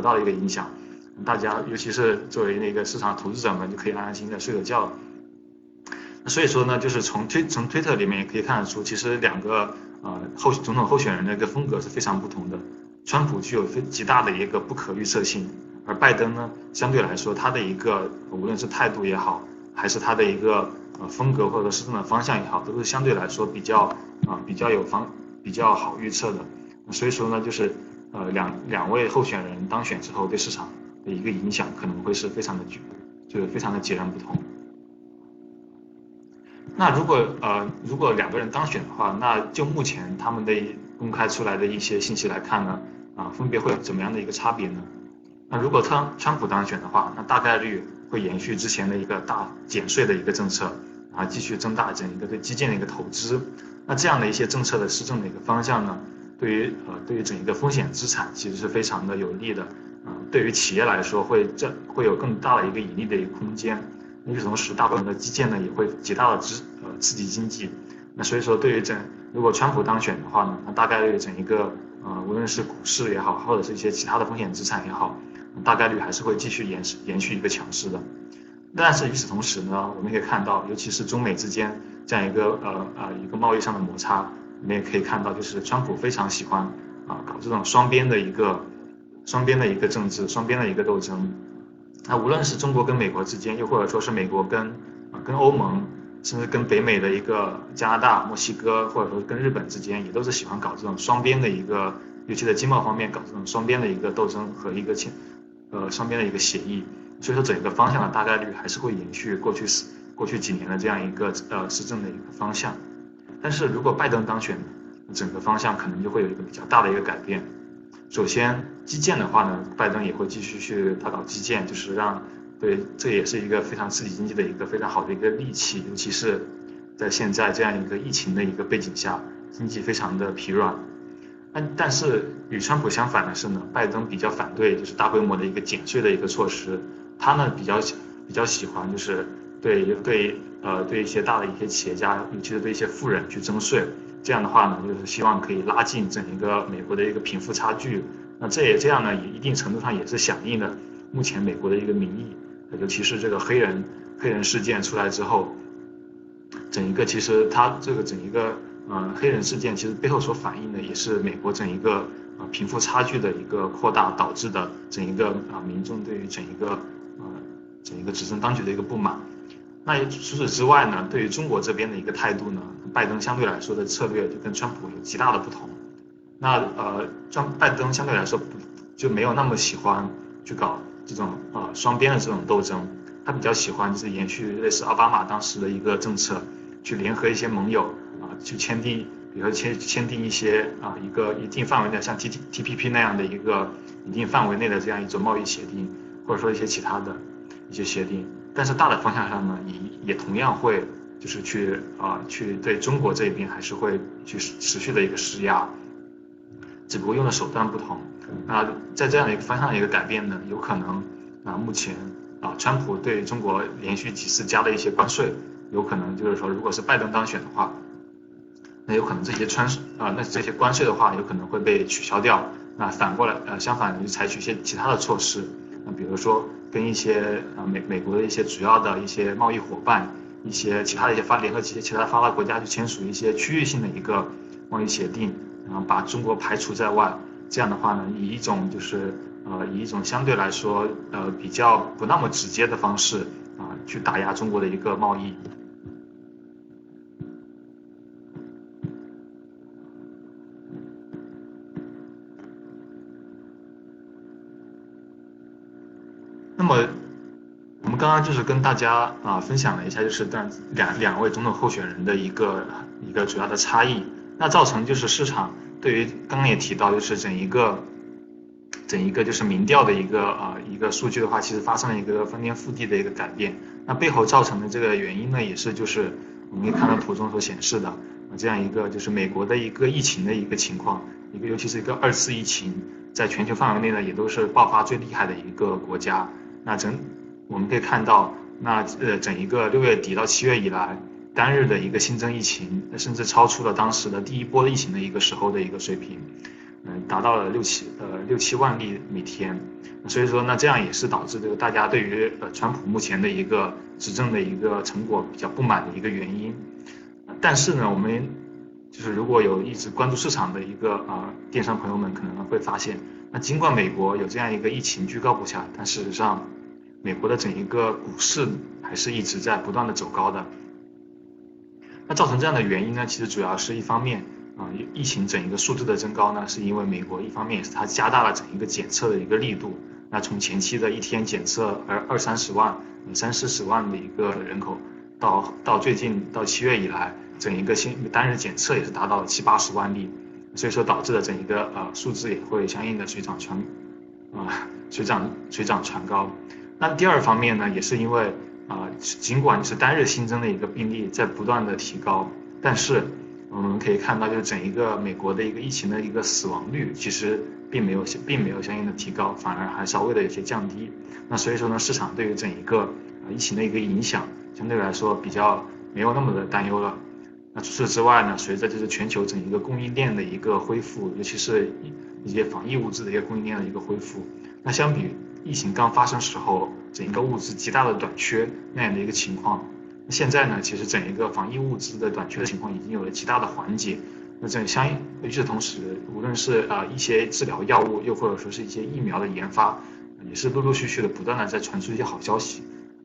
得到了一个影响。大家尤其是作为那个市场投资者们，就可以安安心心的睡个觉。所以说呢，就是从推从推特里面也可以看得出，其实两个呃候总统候选人的一个风格是非常不同的。川普具有非极大的一个不可预测性，而拜登呢，相对来说他的一个无论是态度也好，还是他的一个呃风格或者施政的方向也好，都是相对来说比较啊比较有方比较好预测的。所以说呢，就是呃两两位候选人当选之后对市场的一个影响可能会是非常的巨，就是非常的截然不同。那如果呃如果两个人当选的话，那就目前他们的公开出来的一些信息来看呢，啊分别会有怎么样的一个差别呢？那如果川川普当选的话，那大概率会延续之前的一个大减税的一个政策，啊继续增大整一个对基建的一个投资。那这样的一些政策的施政的一个方向呢，对于呃对于整一个风险资产其实是非常的有利的，啊对于企业来说会这会有更大的一个盈利的一个空间。与此同时，大部分的基建呢也会极大的支呃刺激经济。那所以说，对于整如果川普当选的话呢，那大概率整一个呃无论是股市也好，或者是一些其他的风险资产也好，大概率还是会继续延延续一个强势的。但是与此同时呢，我们可以看到，尤其是中美之间这样一个呃呃一个贸易上的摩擦，我们也可以看到，就是川普非常喜欢啊搞这种双边的一个双边的一个政治，双边的一个斗争。那无论是中国跟美国之间，又或者说是美国跟啊跟欧盟，甚至跟北美的一个加拿大、墨西哥，或者说跟日本之间，也都是喜欢搞这种双边的一个，尤其在经贸方面搞这种双边的一个斗争和一个签，呃双边的一个协议。所以说整个方向的大概率还是会延续过去十过去几年的这样一个呃施政的一个方向。但是如果拜登当选，整个方向可能就会有一个比较大的一个改变。首先，基建的话呢，拜登也会继续去他搞基建，就是让，对，这也是一个非常刺激经济的一个非常好的一个利器，尤其是在现在这样一个疫情的一个背景下，经济非常的疲软。但但是与川普相反的是呢，拜登比较反对就是大规模的一个减税的一个措施，他呢比较比较喜欢就是对对呃对一些大的一些企业家，尤其是对一些富人去征税。这样的话呢，就是希望可以拉近整一个美国的一个贫富差距。那这也这样呢，也一定程度上也是响应了目前美国的一个民意。尤其是这个黑人黑人事件出来之后，整一个其实它这个整一个呃黑人事件其实背后所反映的也是美国整一个啊贫富差距的一个扩大导致的整一个啊民众对于整一个呃整一个执政当局的一个不满。那除此之外呢，对于中国这边的一个态度呢，拜登相对来说的策略就跟川普有极大的不同。那呃，川拜登相对来说不就没有那么喜欢去搞这种呃双边的这种斗争，他比较喜欢就是延续类似奥巴马当时的一个政策，去联合一些盟友啊，去签订，比如说签签订一些啊一个一定范围内像 T T T P P 那样的一个一定范围内的这样一种贸易协定，或者说一些其他的一些协定。但是大的方向上呢，也也同样会就是去啊去对中国这边还是会去持续的一个施压，只不过用的手段不同。那在这样的一个方向的一个改变呢，有可能啊目前啊川普对中国连续几次加的一些关税，有可能就是说如果是拜登当选的话，那有可能这些川啊那这些关税的话有可能会被取消掉。那反过来呃相反就采取一些其他的措施，比如说。跟一些呃美美国的一些主要的一些贸易伙伴，一些其他的一些发联合企业、其他发达国家去签署一些区域性的一个贸易协定，然后把中国排除在外。这样的话呢，以一种就是呃以一种相对来说呃比较不那么直接的方式啊去打压中国的一个贸易。么，我们刚刚就是跟大家啊分享了一下，就是但两两位总统候选人的一个一个主要的差异。那造成就是市场对于刚刚也提到，就是整一个整一个就是民调的一个啊一个数据的话，其实发生了一个翻天覆地的一个改变。那背后造成的这个原因呢，也是就是我们可以看到图中所显示的这样一个就是美国的一个疫情的一个情况，一个尤其是一个二次疫情，在全球范围内呢也都是爆发最厉害的一个国家。那整，我们可以看到，那呃整一个六月底到七月以来，单日的一个新增疫情，甚至超出了当时的第一波疫情的一个时候的一个水平，嗯，达到了六七呃六七万例每天，所以说那这样也是导致这个大家对于呃川普目前的一个执政的一个成果比较不满的一个原因。但是呢，我们就是如果有一直关注市场的一个啊电商朋友们可能会发现，那尽管美国有这样一个疫情居高不下，但事实上，美国的整一个股市还是一直在不断的走高的。那造成这样的原因呢，其实主要是一方面啊疫情整一个数字的增高呢，是因为美国一方面也是它加大了整一个检测的一个力度，那从前期的一天检测二二三十万、三四十万的一个人口，到到最近到七月以来。整一个新单日检测也是达到了七八十万例，所以说导致的整一个呃数字也会相应的水涨船啊水涨水涨船高。那第二方面呢，也是因为啊尽管是单日新增的一个病例在不断的提高，但是我们可以看到就整一个美国的一个疫情的一个死亡率其实并没有并没有相应的提高，反而还稍微的有些降低。那所以说呢，市场对于整一个疫情的一个影响相对来说比较没有那么的担忧了。那除此之外呢？随着就是全球整一个供应链的一个恢复，尤其是一些防疫物资的一个供应链的一个恢复，那相比疫情刚发生时候整一个物资极大的短缺那样的一个情况，那现在呢，其实整一个防疫物资的短缺的情况已经有了极大的缓解。那这相应与此同时，无论是啊一些治疗药物，又或者说是一些疫苗的研发，也是陆陆续续的不断的在传出一些好消息。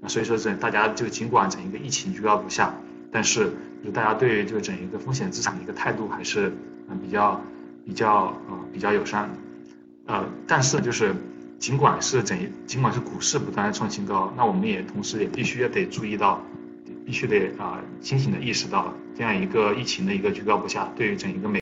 所以说，这大家就尽管整一个疫情居高不下，但是。就大家对于这个整一个风险资产的一个态度还是嗯比较比较呃比较友善的，呃，但是就是尽管是整尽管是股市不断的创新高，那我们也同时也必须要得注意到，必须得啊清醒的意识到这样一个疫情的一个居高不下，对于整一个美。